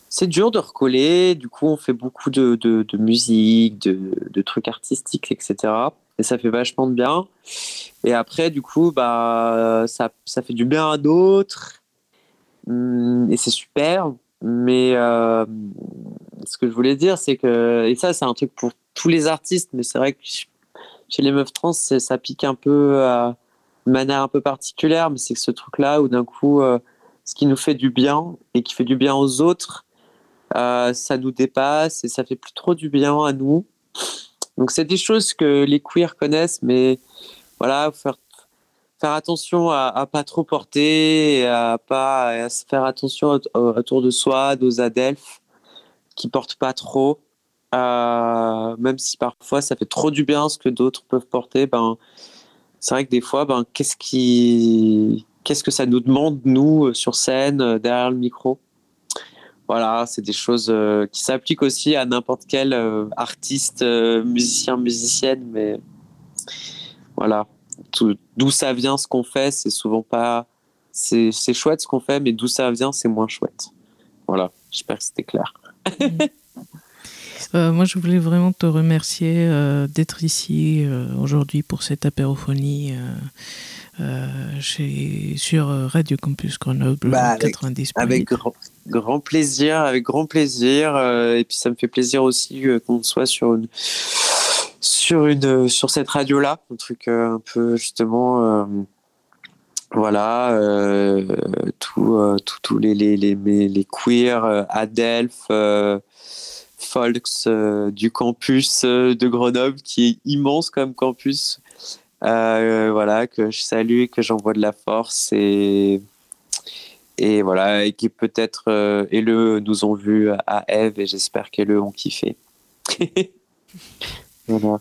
c'est dur de recoller. Du coup, on fait beaucoup de, de, musique, de, de trucs artistiques, etc. Et ça fait vachement de bien. Et après, du coup, bah ça, ça fait du bien à d'autres. Hum, Et c'est super. Mais euh, ce que je voulais dire, c'est que et ça, c'est un truc pour tous les artistes, mais c'est vrai que chez les meufs trans, ça pique un peu euh, de manière un peu particulière, mais c'est que ce truc-là où d'un coup, euh, ce qui nous fait du bien et qui fait du bien aux autres, euh, ça nous dépasse et ça fait plus trop du bien à nous. Donc c'est des choses que les queers connaissent, mais voilà, faire faire attention à, à pas trop porter, à pas à se faire attention au- au- autour de soi, aux adelphes qui portent pas trop. Euh, même si parfois ça fait trop du bien ce que d'autres peuvent porter, ben c'est vrai que des fois, ben qu'est-ce qui, qu'est-ce que ça nous demande nous euh, sur scène euh, derrière le micro? Voilà, c'est des choses qui s'appliquent aussi à n'importe quel artiste, musicien, musicienne, mais voilà, d'où ça vient ce qu'on fait, c'est souvent pas, c'est chouette ce qu'on fait, mais d'où ça vient, c'est moins chouette. Voilà, j'espère que c'était clair. Euh, moi, je voulais vraiment te remercier euh, d'être ici euh, aujourd'hui pour cette apérophonie chez, sur Radio Campus Grenoble Bah, avec- 90. Avec grand, grand plaisir, avec grand plaisir. et puis ça me fait plaisir aussi qu'on soit sur une sur une cette radio là, un truc euh, un peu justement. euh, voilà, euh, tout, tout- tous les, queers, euh, Adelphes, euh, Folks du campus de Grenoble, qui est immense comme campus. Voilà, que je salue, que j'envoie de la force et, voilà, qui peut-être et nous ont vus à Eve et j'espère qu'elle ont kiffé. voilà.